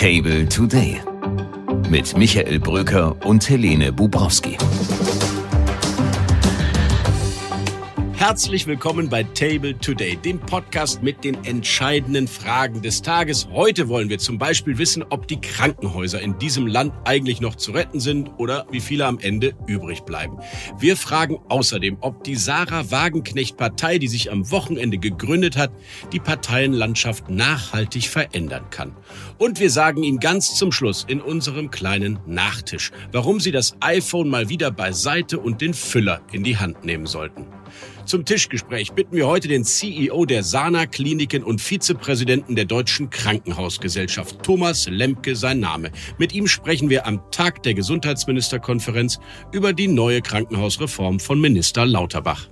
Table Today mit Michael Bröker und Helene Bubrowski. Herzlich willkommen bei Table Today, dem Podcast mit den entscheidenden Fragen des Tages. Heute wollen wir zum Beispiel wissen, ob die Krankenhäuser in diesem Land eigentlich noch zu retten sind oder wie viele am Ende übrig bleiben. Wir fragen außerdem, ob die Sarah Wagenknecht Partei, die sich am Wochenende gegründet hat, die Parteienlandschaft nachhaltig verändern kann. Und wir sagen Ihnen ganz zum Schluss in unserem kleinen Nachtisch, warum Sie das iPhone mal wieder beiseite und den Füller in die Hand nehmen sollten. Zum Tischgespräch bitten wir heute den CEO der Sana Kliniken und Vizepräsidenten der Deutschen Krankenhausgesellschaft, Thomas Lemke sein Name. Mit ihm sprechen wir am Tag der Gesundheitsministerkonferenz über die neue Krankenhausreform von Minister Lauterbach.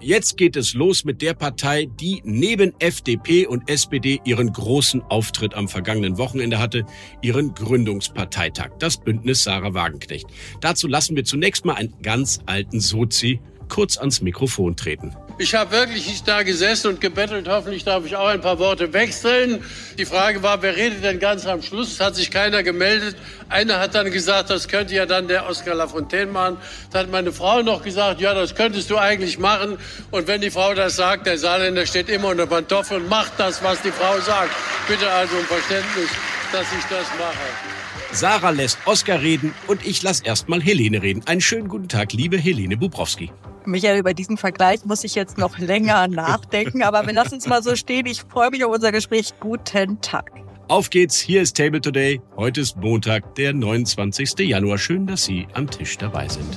Jetzt geht es los mit der Partei, die neben FDP und SPD ihren großen Auftritt am vergangenen Wochenende hatte, ihren Gründungsparteitag, das Bündnis Sarah Wagenknecht. Dazu lassen wir zunächst mal einen ganz alten Sozi kurz ans Mikrofon treten. Ich habe wirklich nicht da gesessen und gebettelt. Hoffentlich darf ich auch ein paar Worte wechseln. Die Frage war, wer redet denn ganz am Schluss? Hat sich keiner gemeldet. Einer hat dann gesagt, das könnte ja dann der Oskar Lafontaine machen. Da hat meine Frau noch gesagt, ja, das könntest du eigentlich machen. Und wenn die Frau das sagt, der Saarländer steht immer unter Pantoffel und macht das, was die Frau sagt. Bitte also um Verständnis, dass ich das mache. Sarah lässt Oskar reden und ich lasse erstmal Helene reden. Einen schönen guten Tag, liebe Helene Bubrowski. Michael, über diesen Vergleich muss ich jetzt noch länger nachdenken, aber wir lassen es mal so stehen. Ich freue mich auf unser Gespräch. Guten Tag. Auf geht's, hier ist Table Today. Heute ist Montag, der 29. Januar. Schön, dass Sie am Tisch dabei sind.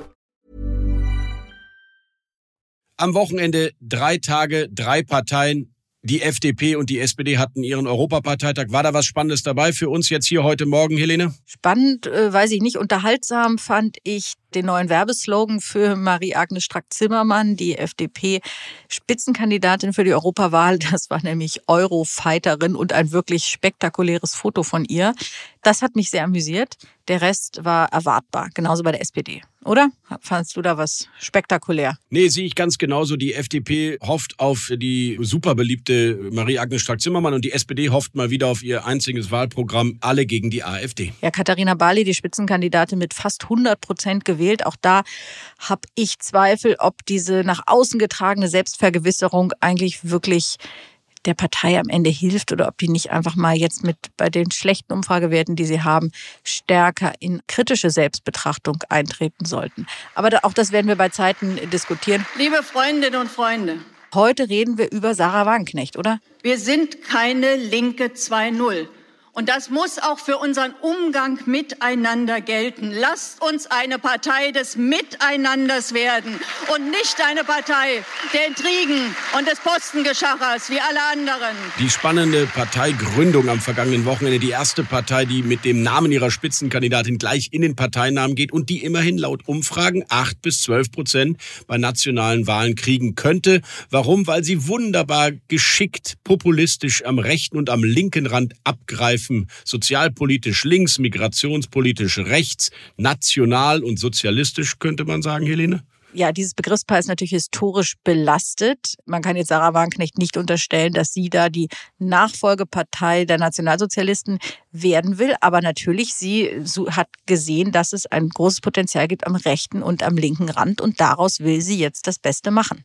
Am Wochenende drei Tage, drei Parteien. Die FDP und die SPD hatten ihren Europaparteitag. War da was Spannendes dabei für uns jetzt hier heute Morgen, Helene? Spannend, äh, weiß ich nicht. Unterhaltsam fand ich den neuen Werbeslogan für Marie-Agnes Strack-Zimmermann, die FDP-Spitzenkandidatin für die Europawahl. Das war nämlich Eurofighterin und ein wirklich spektakuläres Foto von ihr. Das hat mich sehr amüsiert. Der Rest war erwartbar, genauso bei der SPD. Oder? Fandst du da was spektakulär? Nee, sehe ich ganz genauso. Die FDP hofft auf die super beliebte Marie-Agnes Strack-Zimmermann und die SPD hofft mal wieder auf ihr einziges Wahlprogramm, alle gegen die AfD. Ja, Katharina Barley, die Spitzenkandidatin mit fast 100 Prozent gewählt. Auch da habe ich Zweifel, ob diese nach außen getragene Selbstvergewisserung eigentlich wirklich der Partei am Ende hilft oder ob die nicht einfach mal jetzt mit bei den schlechten Umfragewerten, die sie haben, stärker in kritische Selbstbetrachtung eintreten sollten. Aber auch das werden wir bei Zeiten diskutieren. Liebe Freundinnen und Freunde, Heute reden wir über Sarah Wagenknecht, oder? wir sind keine Linke 2.0. Und das muss auch für unseren Umgang miteinander gelten. Lasst uns eine Partei des Miteinanders werden und nicht eine Partei der Intrigen und des Postengeschachers wie alle anderen. Die spannende Parteigründung am vergangenen Wochenende, die erste Partei, die mit dem Namen ihrer Spitzenkandidatin gleich in den Parteinamen geht und die immerhin laut Umfragen 8 bis 12 Prozent bei nationalen Wahlen kriegen könnte. Warum? Weil sie wunderbar geschickt, populistisch am rechten und am linken Rand abgreifen, sozialpolitisch links, migrationspolitisch rechts, national und sozialistisch, könnte man sagen, Helene? Ja, dieses Begriffspaar ist natürlich historisch belastet. Man kann jetzt Sarah Wagenknecht nicht unterstellen, dass sie da die Nachfolgepartei der Nationalsozialisten werden will. Aber natürlich, sie hat gesehen, dass es ein großes Potenzial gibt am rechten und am linken Rand. Und daraus will sie jetzt das Beste machen.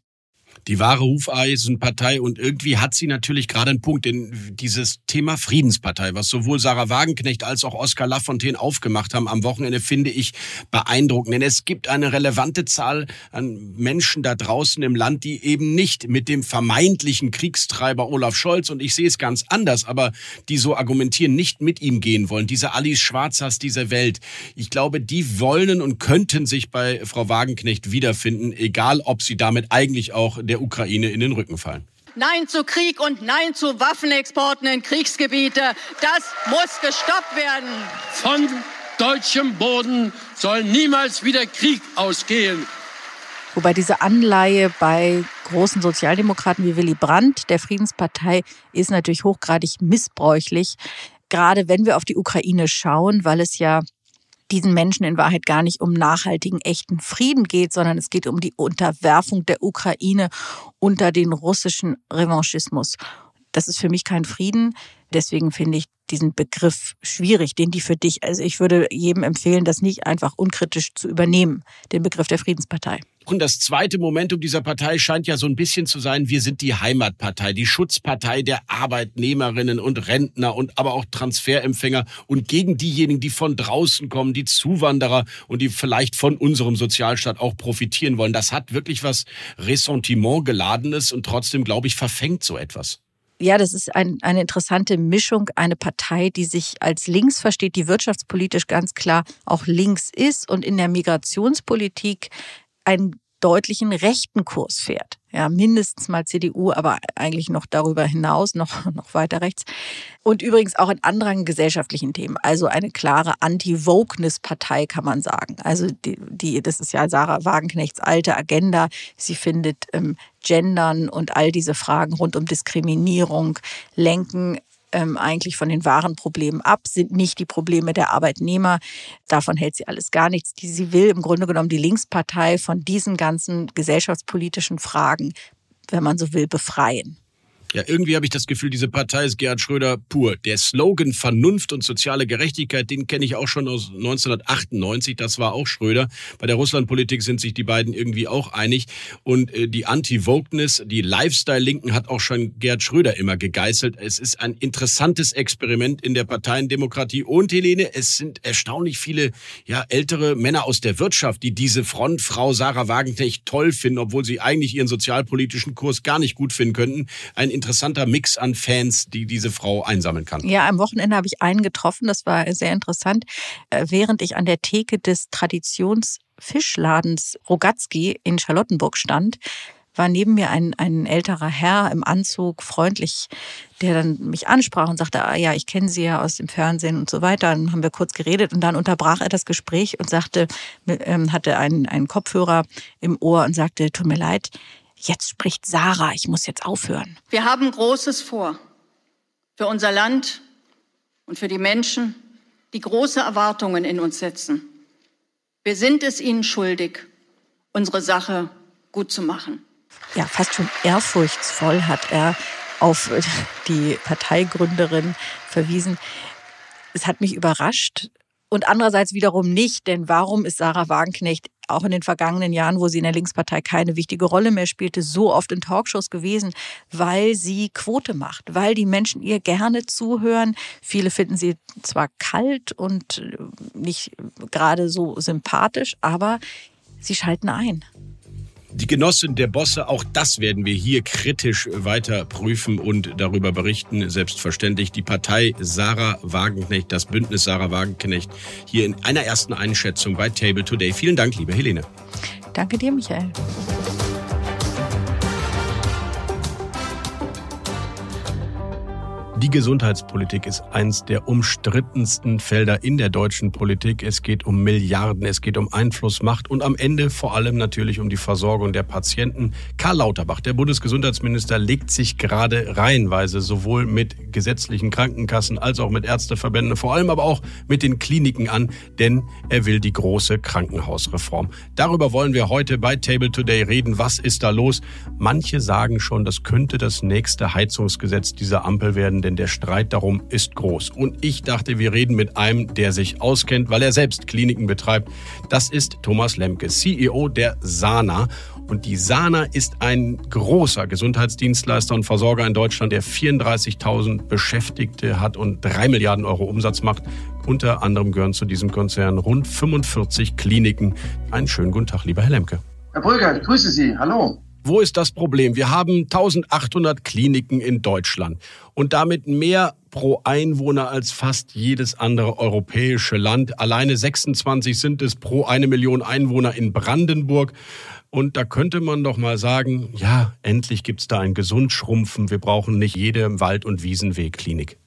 Die wahre Hufeisenpartei und irgendwie hat sie natürlich gerade einen Punkt, denn dieses Thema Friedenspartei, was sowohl Sarah Wagenknecht als auch Oskar Lafontaine aufgemacht haben am Wochenende, finde ich beeindruckend. Denn es gibt eine relevante Zahl an Menschen da draußen im Land, die eben nicht mit dem vermeintlichen Kriegstreiber Olaf Scholz, und ich sehe es ganz anders, aber die so argumentieren, nicht mit ihm gehen wollen. Diese Alice Schwarzers dieser Welt. Ich glaube, die wollen und könnten sich bei Frau Wagenknecht wiederfinden, egal ob sie damit eigentlich auch der Ukraine in den Rücken fallen. Nein zu Krieg und Nein zu Waffenexporten in Kriegsgebiete. Das muss gestoppt werden. Von deutschem Boden soll niemals wieder Krieg ausgehen. Wobei diese Anleihe bei großen Sozialdemokraten wie Willy Brandt, der Friedenspartei, ist natürlich hochgradig missbräuchlich. Gerade wenn wir auf die Ukraine schauen, weil es ja diesen Menschen in Wahrheit gar nicht um nachhaltigen, echten Frieden geht, sondern es geht um die Unterwerfung der Ukraine unter den russischen Revanchismus. Das ist für mich kein Frieden. Deswegen finde ich diesen Begriff schwierig, den die für dich, also ich würde jedem empfehlen, das nicht einfach unkritisch zu übernehmen, den Begriff der Friedenspartei. Und das zweite Momentum dieser Partei scheint ja so ein bisschen zu sein, wir sind die Heimatpartei, die Schutzpartei der Arbeitnehmerinnen und Rentner und aber auch Transferempfänger und gegen diejenigen, die von draußen kommen, die Zuwanderer und die vielleicht von unserem Sozialstaat auch profitieren wollen. Das hat wirklich was Ressentiment geladenes und trotzdem, glaube ich, verfängt so etwas ja, das ist ein, eine interessante Mischung, eine Partei, die sich als links versteht, die wirtschaftspolitisch ganz klar auch links ist und in der Migrationspolitik einen deutlichen rechten Kurs fährt. Ja, mindestens mal CDU, aber eigentlich noch darüber hinaus, noch, noch weiter rechts. Und übrigens auch in anderen gesellschaftlichen Themen. Also eine klare Anti-Wokeness-Partei, kann man sagen. Also die, die, das ist ja Sarah Wagenknechts alte Agenda. Sie findet ähm, Gendern und all diese Fragen rund um Diskriminierung lenken ähm, eigentlich von den wahren Problemen ab, sind nicht die Probleme der Arbeitnehmer. Davon hält sie alles gar nichts. sie will im Grunde genommen die Linkspartei von diesen ganzen gesellschaftspolitischen Fragen, wenn man so will, befreien. Ja, irgendwie habe ich das Gefühl, diese Partei ist Gerhard Schröder pur. Der Slogan Vernunft und soziale Gerechtigkeit, den kenne ich auch schon aus 1998. Das war auch Schröder. Bei der Russlandpolitik sind sich die beiden irgendwie auch einig. Und äh, die Anti-Wokeness, die Lifestyle-Linken hat auch schon Gerhard Schröder immer gegeißelt. Es ist ein interessantes Experiment in der Parteiendemokratie. Und Helene, es sind erstaunlich viele ja, ältere Männer aus der Wirtschaft, die diese Frontfrau Sarah Wagenknecht toll finden, obwohl sie eigentlich ihren sozialpolitischen Kurs gar nicht gut finden könnten. Ein interessanter Mix an Fans, die diese Frau einsammeln kann. Ja, am Wochenende habe ich einen getroffen, das war sehr interessant. Äh, während ich an der Theke des Traditionsfischladens Rogatski in Charlottenburg stand, war neben mir ein, ein älterer Herr im Anzug, freundlich, der dann mich ansprach und sagte, ah ja, ich kenne Sie ja aus dem Fernsehen und so weiter. Dann haben wir kurz geredet und dann unterbrach er das Gespräch und sagte, ähm, hatte einen, einen Kopfhörer im Ohr und sagte, tut mir leid, Jetzt spricht Sarah, ich muss jetzt aufhören. Wir haben Großes vor. Für unser Land und für die Menschen, die große Erwartungen in uns setzen. Wir sind es ihnen schuldig, unsere Sache gut zu machen. Ja, fast schon ehrfurchtsvoll hat er auf die Parteigründerin verwiesen. Es hat mich überrascht und andererseits wiederum nicht, denn warum ist Sarah Wagenknecht auch in den vergangenen Jahren, wo sie in der Linkspartei keine wichtige Rolle mehr spielte, so oft in Talkshows gewesen, weil sie Quote macht, weil die Menschen ihr gerne zuhören. Viele finden sie zwar kalt und nicht gerade so sympathisch, aber sie schalten ein die Genossin der Bosse, auch das werden wir hier kritisch weiter prüfen und darüber berichten. Selbstverständlich die Partei Sarah Wagenknecht, das Bündnis Sarah Wagenknecht, hier in einer ersten Einschätzung bei Table Today. Vielen Dank, liebe Helene. Danke dir, Michael. Die Gesundheitspolitik ist eins der umstrittensten Felder in der deutschen Politik. Es geht um Milliarden, es geht um Einfluss, Macht und am Ende vor allem natürlich um die Versorgung der Patienten. Karl Lauterbach, der Bundesgesundheitsminister, legt sich gerade reihenweise sowohl mit gesetzlichen Krankenkassen als auch mit Ärzteverbänden, vor allem aber auch mit den Kliniken an, denn er will die große Krankenhausreform. Darüber wollen wir heute bei Table Today reden. Was ist da los? Manche sagen schon, das könnte das nächste Heizungsgesetz dieser Ampel werden denn der Streit darum ist groß. Und ich dachte, wir reden mit einem, der sich auskennt, weil er selbst Kliniken betreibt. Das ist Thomas Lemke, CEO der Sana. Und die Sana ist ein großer Gesundheitsdienstleister und Versorger in Deutschland, der 34.000 Beschäftigte hat und 3 Milliarden Euro Umsatz macht. Unter anderem gehören zu diesem Konzern rund 45 Kliniken. Einen schönen guten Tag, lieber Herr Lemke. Herr Brügger, ich grüße Sie. Hallo. Wo ist das Problem? Wir haben 1800 Kliniken in Deutschland und damit mehr pro Einwohner als fast jedes andere europäische Land. Alleine 26 sind es pro eine Million Einwohner in Brandenburg. Und da könnte man doch mal sagen, ja, endlich gibt es da ein Gesundschrumpfen. Wir brauchen nicht jede Wald- und Wiesenweg-Klinik.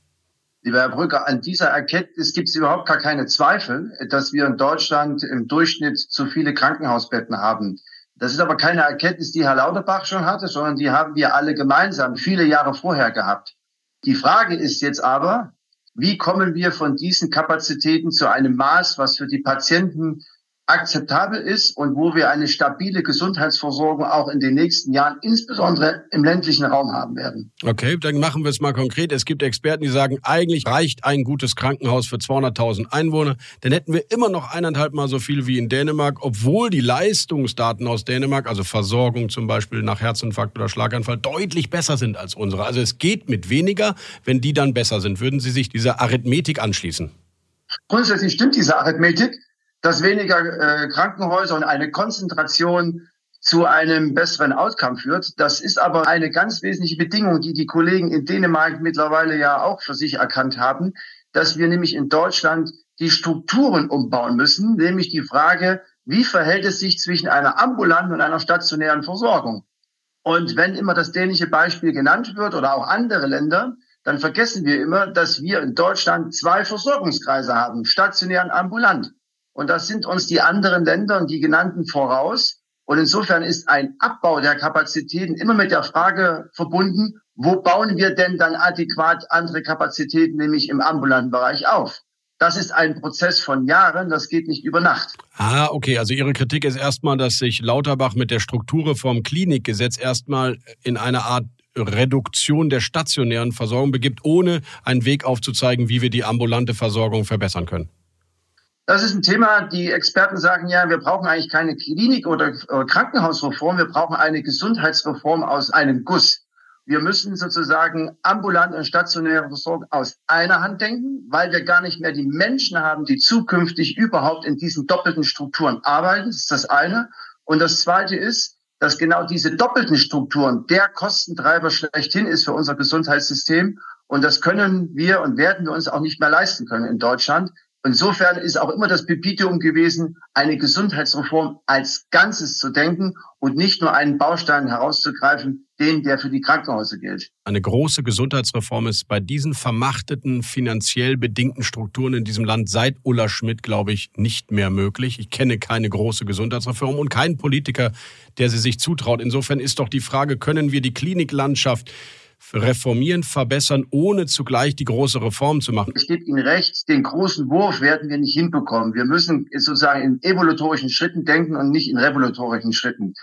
Lieber Herr Brücker, an dieser Erkenntnis gibt es überhaupt gar keine Zweifel, dass wir in Deutschland im Durchschnitt zu viele Krankenhausbetten haben. Das ist aber keine Erkenntnis, die Herr Lauterbach schon hatte, sondern die haben wir alle gemeinsam viele Jahre vorher gehabt. Die Frage ist jetzt aber, wie kommen wir von diesen Kapazitäten zu einem Maß, was für die Patienten akzeptabel ist und wo wir eine stabile Gesundheitsversorgung auch in den nächsten Jahren, insbesondere im ländlichen Raum haben werden. Okay, dann machen wir es mal konkret. Es gibt Experten, die sagen, eigentlich reicht ein gutes Krankenhaus für 200.000 Einwohner. Dann hätten wir immer noch eineinhalb Mal so viel wie in Dänemark, obwohl die Leistungsdaten aus Dänemark, also Versorgung zum Beispiel nach Herzinfarkt oder Schlaganfall, deutlich besser sind als unsere. Also es geht mit weniger, wenn die dann besser sind. Würden Sie sich dieser Arithmetik anschließen? Grundsätzlich stimmt diese Arithmetik dass weniger äh, Krankenhäuser und eine Konzentration zu einem besseren Outcome führt. Das ist aber eine ganz wesentliche Bedingung, die die Kollegen in Dänemark mittlerweile ja auch für sich erkannt haben, dass wir nämlich in Deutschland die Strukturen umbauen müssen, nämlich die Frage, wie verhält es sich zwischen einer ambulanten und einer stationären Versorgung? Und wenn immer das dänische Beispiel genannt wird oder auch andere Länder, dann vergessen wir immer, dass wir in Deutschland zwei Versorgungskreise haben, stationär und ambulant. Und das sind uns die anderen Länder die genannten voraus. Und insofern ist ein Abbau der Kapazitäten immer mit der Frage verbunden, wo bauen wir denn dann adäquat andere Kapazitäten, nämlich im ambulanten Bereich auf? Das ist ein Prozess von Jahren, das geht nicht über Nacht. Ah, okay. Also Ihre Kritik ist erstmal, dass sich Lauterbach mit der Strukturreform Klinikgesetz erstmal in eine Art Reduktion der stationären Versorgung begibt, ohne einen Weg aufzuzeigen, wie wir die ambulante Versorgung verbessern können. Das ist ein Thema, die Experten sagen ja, wir brauchen eigentlich keine Klinik- oder Krankenhausreform, wir brauchen eine Gesundheitsreform aus einem Guss. Wir müssen sozusagen ambulant und stationäre Versorgung aus einer Hand denken, weil wir gar nicht mehr die Menschen haben, die zukünftig überhaupt in diesen doppelten Strukturen arbeiten. Das ist das eine. Und das zweite ist, dass genau diese doppelten Strukturen der Kostentreiber schlechthin ist für unser Gesundheitssystem. Und das können wir und werden wir uns auch nicht mehr leisten können in Deutschland. Insofern ist auch immer das Pepitium gewesen, eine Gesundheitsreform als Ganzes zu denken und nicht nur einen Baustein herauszugreifen, den, der für die Krankenhäuser gilt. Eine große Gesundheitsreform ist bei diesen vermachteten, finanziell bedingten Strukturen in diesem Land seit Ulla Schmidt, glaube ich, nicht mehr möglich. Ich kenne keine große Gesundheitsreform und keinen Politiker, der sie sich zutraut. Insofern ist doch die Frage, können wir die Kliniklandschaft reformieren, verbessern, ohne zugleich die große Reform zu machen. Ich gebe Ihnen recht, den großen Wurf werden wir nicht hinbekommen. Wir müssen sozusagen in evolutorischen Schritten denken und nicht in revolutorischen Schritten.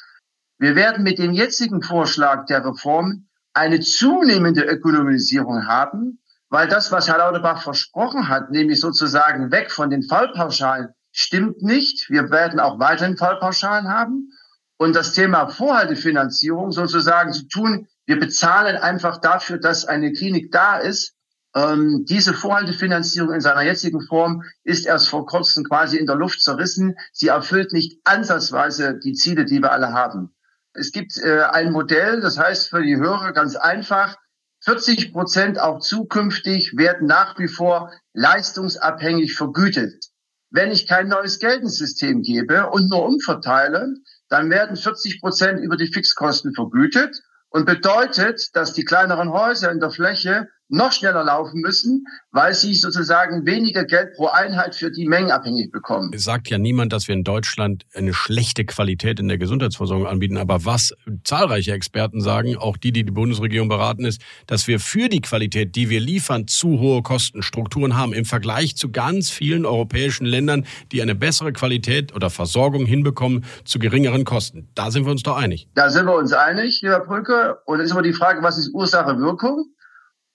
Wir werden mit dem jetzigen Vorschlag der Reform eine zunehmende Ökonomisierung haben, weil das, was Herr Lauterbach versprochen hat, nämlich sozusagen weg von den Fallpauschalen, stimmt nicht. Wir werden auch weiterhin Fallpauschalen haben. Und das Thema Vorhaltefinanzierung sozusagen zu tun, wir bezahlen einfach dafür, dass eine Klinik da ist. Ähm, diese Vorhaltefinanzierung in seiner jetzigen Form ist erst vor kurzem quasi in der Luft zerrissen. Sie erfüllt nicht ansatzweise die Ziele, die wir alle haben. Es gibt äh, ein Modell, das heißt für die Hörer ganz einfach, 40 Prozent auch zukünftig werden nach wie vor leistungsabhängig vergütet. Wenn ich kein neues Geldensystem gebe und nur umverteile, dann werden 40 Prozent über die Fixkosten vergütet und bedeutet, dass die kleineren Häuser in der Fläche noch schneller laufen müssen, weil sie sozusagen weniger Geld pro Einheit für die Mengen abhängig bekommen. Es sagt ja niemand, dass wir in Deutschland eine schlechte Qualität in der Gesundheitsversorgung anbieten. Aber was zahlreiche Experten sagen, auch die, die die Bundesregierung beraten, ist, dass wir für die Qualität, die wir liefern, zu hohe Kostenstrukturen haben im Vergleich zu ganz vielen europäischen Ländern, die eine bessere Qualität oder Versorgung hinbekommen zu geringeren Kosten. Da sind wir uns doch einig. Da sind wir uns einig, lieber Brücke. Und es ist immer die Frage, was ist Ursache-Wirkung?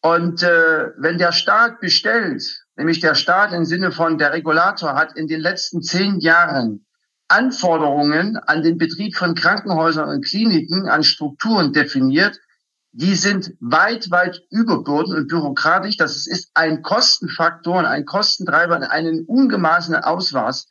Und äh, wenn der Staat bestellt, nämlich der Staat im Sinne von der Regulator hat in den letzten zehn Jahren Anforderungen an den Betrieb von Krankenhäusern und Kliniken, an Strukturen definiert, die sind weit, weit überbürden und bürokratisch. Das ist ein Kostenfaktor und ein Kostentreiber und einen ungemaßenen Ausmaß.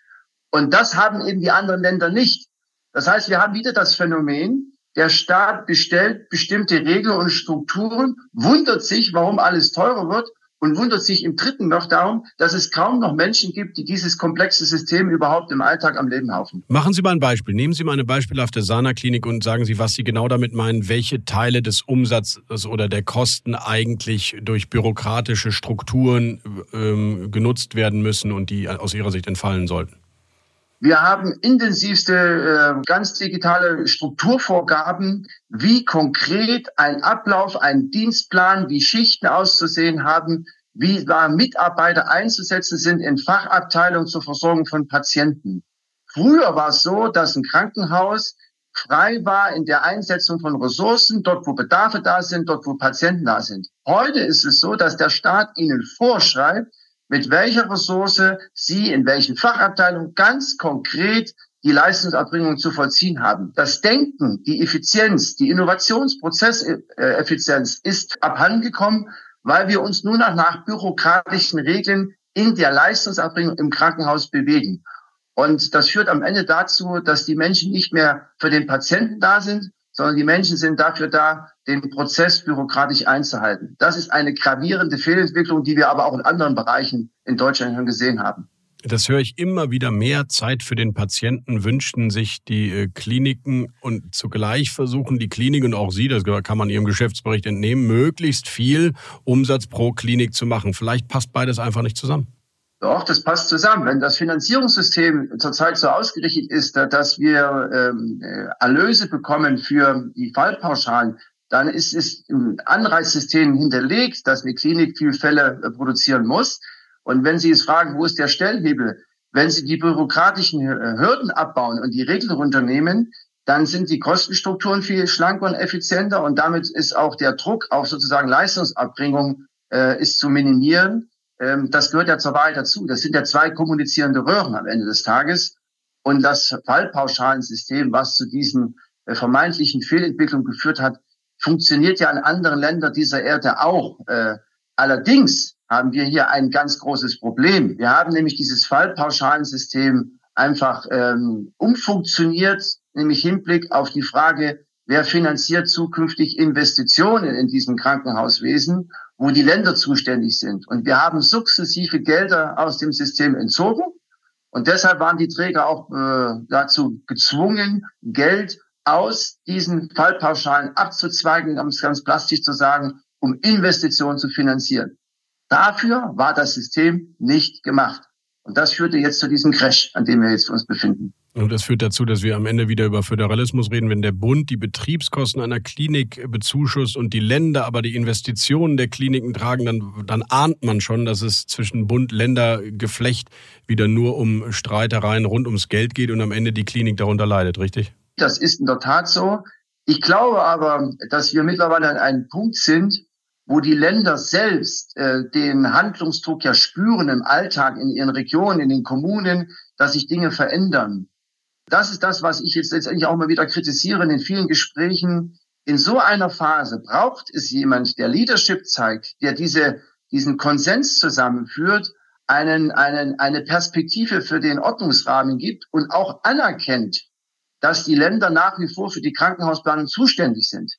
Und das haben eben die anderen Länder nicht. Das heißt, wir haben wieder das Phänomen, der Staat bestellt bestimmte Regeln und Strukturen, wundert sich, warum alles teurer wird und wundert sich im dritten noch darum, dass es kaum noch Menschen gibt, die dieses komplexe System überhaupt im Alltag am Leben haufen. Machen Sie mal ein Beispiel. Nehmen Sie mal eine beispielhafte Sana-Klinik und sagen Sie, was Sie genau damit meinen, welche Teile des Umsatzes oder der Kosten eigentlich durch bürokratische Strukturen ähm, genutzt werden müssen und die aus Ihrer Sicht entfallen sollten. Wir haben intensivste, äh, ganz digitale Strukturvorgaben, wie konkret ein Ablauf, ein Dienstplan, wie Schichten auszusehen haben, wie da Mitarbeiter einzusetzen sind in Fachabteilungen zur Versorgung von Patienten. Früher war es so, dass ein Krankenhaus frei war in der Einsetzung von Ressourcen, dort wo Bedarfe da sind, dort wo Patienten da sind. Heute ist es so, dass der Staat ihnen vorschreibt, mit welcher Ressource Sie in welchen Fachabteilungen ganz konkret die Leistungserbringung zu vollziehen haben. Das Denken, die Effizienz, die Innovationsprozesseffizienz ist abhandengekommen, weil wir uns nur noch nach bürokratischen Regeln in der Leistungserbringung im Krankenhaus bewegen. Und das führt am Ende dazu, dass die Menschen nicht mehr für den Patienten da sind, sondern die Menschen sind dafür da, den Prozess bürokratisch einzuhalten. Das ist eine gravierende Fehlentwicklung, die wir aber auch in anderen Bereichen in Deutschland schon gesehen haben. Das höre ich immer wieder. Mehr Zeit für den Patienten wünschten sich die äh, Kliniken und zugleich versuchen die Kliniken und auch Sie, das kann man Ihrem Geschäftsbericht entnehmen, möglichst viel Umsatz pro Klinik zu machen. Vielleicht passt beides einfach nicht zusammen. Doch, das passt zusammen. Wenn das Finanzierungssystem zurzeit so ausgerichtet ist, dass wir ähm, äh, Erlöse bekommen für die Fallpauschalen, dann ist es im Anreizsystem hinterlegt, dass eine Klinik viel Fälle äh, produzieren muss. Und wenn Sie es fragen, wo ist der Stellhebel? Wenn Sie die bürokratischen äh, Hürden abbauen und die Regeln runternehmen, dann sind die Kostenstrukturen viel schlanker und effizienter und damit ist auch der Druck auf sozusagen Leistungsabbringung äh, ist zu minimieren. Ähm, das gehört ja zur Wahrheit dazu. Das sind ja zwei kommunizierende Röhren am Ende des Tages. Und das Fallpauschalensystem, was zu diesen äh, vermeintlichen Fehlentwicklungen geführt hat, funktioniert ja in anderen Ländern dieser Erde auch. Äh, allerdings haben wir hier ein ganz großes Problem. Wir haben nämlich dieses Fallpauschalensystem einfach ähm, umfunktioniert, nämlich Hinblick auf die Frage, wer finanziert zukünftig Investitionen in diesem Krankenhauswesen wo die Länder zuständig sind. Und wir haben sukzessive Gelder aus dem System entzogen. Und deshalb waren die Träger auch äh, dazu gezwungen, Geld aus diesen Fallpauschalen abzuzweigen, um es ganz plastisch zu sagen, um Investitionen zu finanzieren. Dafür war das System nicht gemacht. Und das führte jetzt zu diesem Crash, an dem wir jetzt uns befinden. Und das führt dazu, dass wir am Ende wieder über Föderalismus reden. Wenn der Bund die Betriebskosten einer Klinik bezuschusst und die Länder aber die Investitionen der Kliniken tragen, dann, dann ahnt man schon, dass es zwischen Bund-Länder-Geflecht wieder nur um Streitereien rund ums Geld geht und am Ende die Klinik darunter leidet, richtig? Das ist in der Tat so. Ich glaube aber, dass wir mittlerweile an einem Punkt sind, wo die Länder selbst äh, den Handlungsdruck ja spüren im Alltag, in ihren Regionen, in den Kommunen, dass sich Dinge verändern. Das ist das, was ich jetzt letztendlich auch mal wieder kritisiere in vielen Gesprächen. In so einer Phase braucht es jemand, der Leadership zeigt, der diese, diesen Konsens zusammenführt, einen, einen, eine Perspektive für den Ordnungsrahmen gibt und auch anerkennt, dass die Länder nach wie vor für die Krankenhausplanung zuständig sind.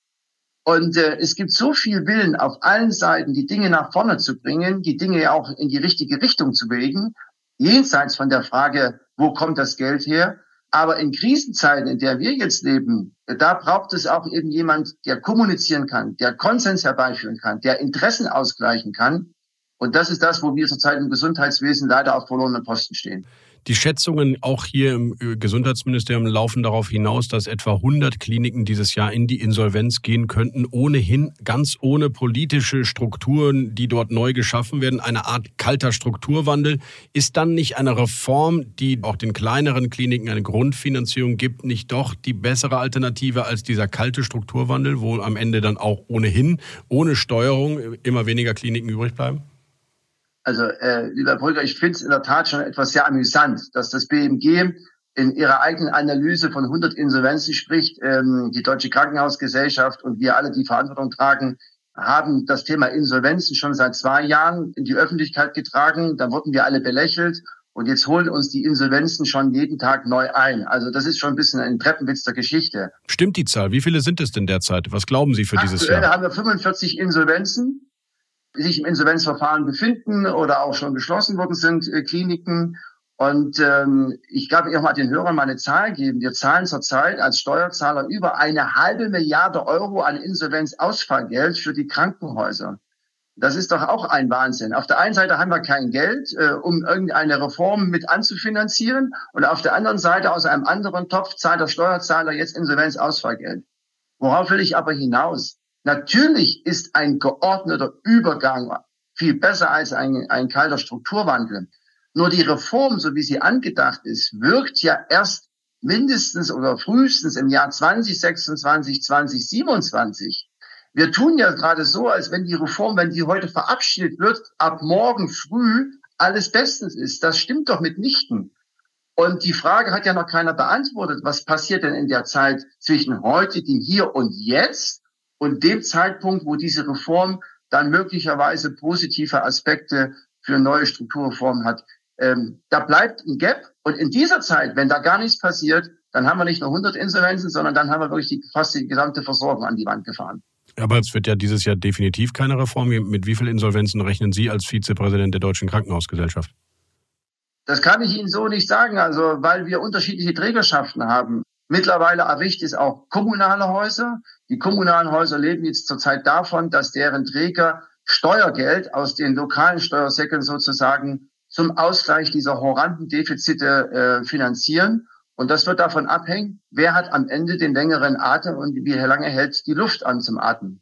Und äh, es gibt so viel Willen auf allen Seiten, die Dinge nach vorne zu bringen, die Dinge auch in die richtige Richtung zu bewegen, jenseits von der Frage, wo kommt das Geld her, aber in Krisenzeiten, in der wir jetzt leben, da braucht es auch eben jemand, der kommunizieren kann, der Konsens herbeiführen kann, der Interessen ausgleichen kann. Und das ist das, wo wir zurzeit im Gesundheitswesen leider auf verlorenen Posten stehen. Die Schätzungen auch hier im äh, Gesundheitsministerium laufen darauf hinaus, dass etwa 100 Kliniken dieses Jahr in die Insolvenz gehen könnten, ohnehin ganz ohne politische Strukturen, die dort neu geschaffen werden. Eine Art kalter Strukturwandel. Ist dann nicht eine Reform, die auch den kleineren Kliniken eine Grundfinanzierung gibt, nicht doch die bessere Alternative als dieser kalte Strukturwandel, wo am Ende dann auch ohnehin ohne Steuerung immer weniger Kliniken übrig bleiben? Also, äh, lieber Brücker, ich finde es in der Tat schon etwas sehr amüsant, dass das BMG in ihrer eigenen Analyse von 100 Insolvenzen spricht. Ähm, die Deutsche Krankenhausgesellschaft und wir alle, die Verantwortung tragen, haben das Thema Insolvenzen schon seit zwei Jahren in die Öffentlichkeit getragen. Da wurden wir alle belächelt. Und jetzt holen uns die Insolvenzen schon jeden Tag neu ein. Also das ist schon ein bisschen ein Treppenwitz der Geschichte. Stimmt die Zahl? Wie viele sind es denn derzeit? Was glauben Sie für Aktuell dieses Jahr? haben wir 45 Insolvenzen, sich im Insolvenzverfahren befinden oder auch schon geschlossen worden sind, äh, Kliniken. Und ähm, ich glaube, ich mal den Hörern mal eine Zahl geben. Wir zahlen zurzeit als Steuerzahler über eine halbe Milliarde Euro an Insolvenzausfallgeld für die Krankenhäuser. Das ist doch auch ein Wahnsinn. Auf der einen Seite haben wir kein Geld, äh, um irgendeine Reform mit anzufinanzieren. Und auf der anderen Seite aus einem anderen Topf zahlt der Steuerzahler jetzt Insolvenzausfallgeld. Worauf will ich aber hinaus? Natürlich ist ein geordneter Übergang viel besser als ein, ein kalter Strukturwandel. Nur die Reform, so wie sie angedacht ist, wirkt ja erst mindestens oder frühestens im Jahr 2026, 2027. Wir tun ja gerade so, als wenn die Reform, wenn die heute verabschiedet wird, ab morgen früh alles bestens ist. Das stimmt doch mitnichten. Und die Frage hat ja noch keiner beantwortet. Was passiert denn in der Zeit zwischen heute, dem Hier und Jetzt und dem Zeitpunkt, wo diese Reform dann möglicherweise positive Aspekte für neue Strukturreformen hat? Ähm, da bleibt ein Gap. Und in dieser Zeit, wenn da gar nichts passiert, dann haben wir nicht nur 100 Insolvenzen, sondern dann haben wir wirklich die, fast die gesamte Versorgung an die Wand gefahren. Aber es wird ja dieses Jahr definitiv keine Reform. Mit wie vielen Insolvenzen rechnen Sie als Vizepräsident der Deutschen Krankenhausgesellschaft? Das kann ich Ihnen so nicht sagen, also weil wir unterschiedliche Trägerschaften haben. Mittlerweile erwischt es auch kommunale Häuser. Die kommunalen Häuser leben jetzt zurzeit davon, dass deren Träger Steuergeld aus den lokalen Steuersäcken sozusagen zum Ausgleich dieser horrenden Defizite äh, finanzieren. Und das wird davon abhängen, wer hat am Ende den längeren Atem und wie lange hält die Luft an zum Atmen.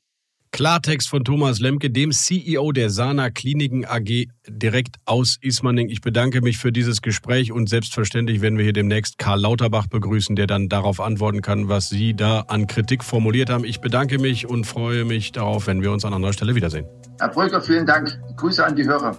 Klartext von Thomas Lemke, dem CEO der Sana Kliniken AG direkt aus Ismaning. Ich bedanke mich für dieses Gespräch und selbstverständlich werden wir hier demnächst Karl Lauterbach begrüßen, der dann darauf antworten kann, was Sie da an Kritik formuliert haben. Ich bedanke mich und freue mich darauf, wenn wir uns an anderer Stelle wiedersehen. Herr Brücker, vielen Dank. Grüße an die Hörer.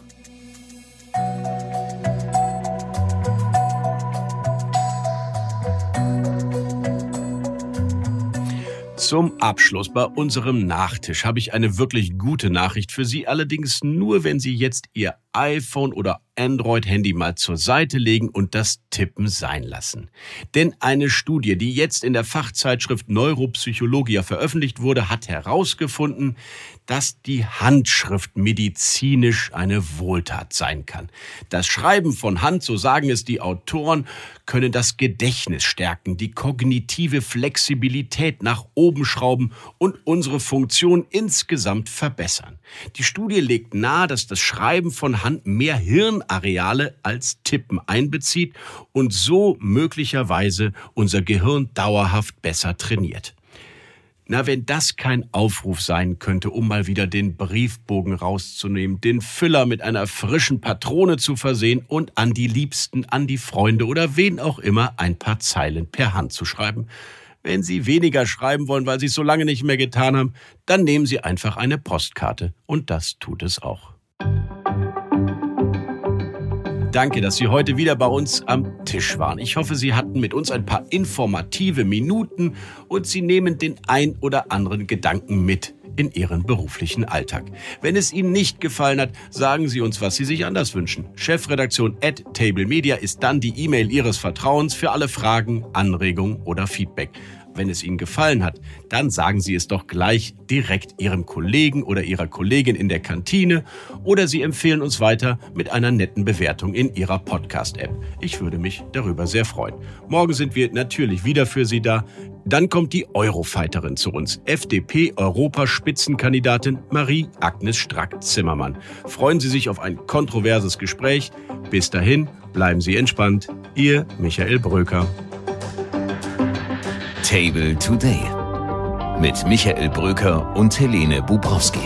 Zum Abschluss bei unserem Nachtisch habe ich eine wirklich gute Nachricht für Sie, allerdings nur, wenn Sie jetzt Ihr iPhone oder Android-Handy mal zur Seite legen und das Tippen sein lassen. Denn eine Studie, die jetzt in der Fachzeitschrift Neuropsychologia veröffentlicht wurde, hat herausgefunden, dass die Handschrift medizinisch eine Wohltat sein kann. Das Schreiben von Hand, so sagen es die Autoren, könne das Gedächtnis stärken, die kognitive Flexibilität nach oben schrauben und unsere Funktion insgesamt verbessern. Die Studie legt nahe, dass das Schreiben von Hand mehr Hirnareale als Tippen einbezieht und so möglicherweise unser Gehirn dauerhaft besser trainiert. Na, wenn das kein Aufruf sein könnte, um mal wieder den Briefbogen rauszunehmen, den Füller mit einer frischen Patrone zu versehen und an die Liebsten, an die Freunde oder wen auch immer ein paar Zeilen per Hand zu schreiben. Wenn Sie weniger schreiben wollen, weil Sie es so lange nicht mehr getan haben, dann nehmen Sie einfach eine Postkarte und das tut es auch. Danke, dass Sie heute wieder bei uns am Tisch waren. Ich hoffe, Sie hatten mit uns ein paar informative Minuten und Sie nehmen den ein oder anderen Gedanken mit in Ihren beruflichen Alltag. Wenn es Ihnen nicht gefallen hat, sagen Sie uns, was Sie sich anders wünschen. Chefredaktion at Table Media ist dann die E-Mail Ihres Vertrauens für alle Fragen, Anregungen oder Feedback. Wenn es Ihnen gefallen hat, dann sagen Sie es doch gleich direkt Ihrem Kollegen oder Ihrer Kollegin in der Kantine oder Sie empfehlen uns weiter mit einer netten Bewertung in Ihrer Podcast-App. Ich würde mich darüber sehr freuen. Morgen sind wir natürlich wieder für Sie da. Dann kommt die Eurofighterin zu uns, FDP-Europaspitzenkandidatin Marie-Agnes Strack-Zimmermann. Freuen Sie sich auf ein kontroverses Gespräch. Bis dahin, bleiben Sie entspannt. Ihr Michael Bröker. Table Today mit Michael Bröker und Helene Bubrowski.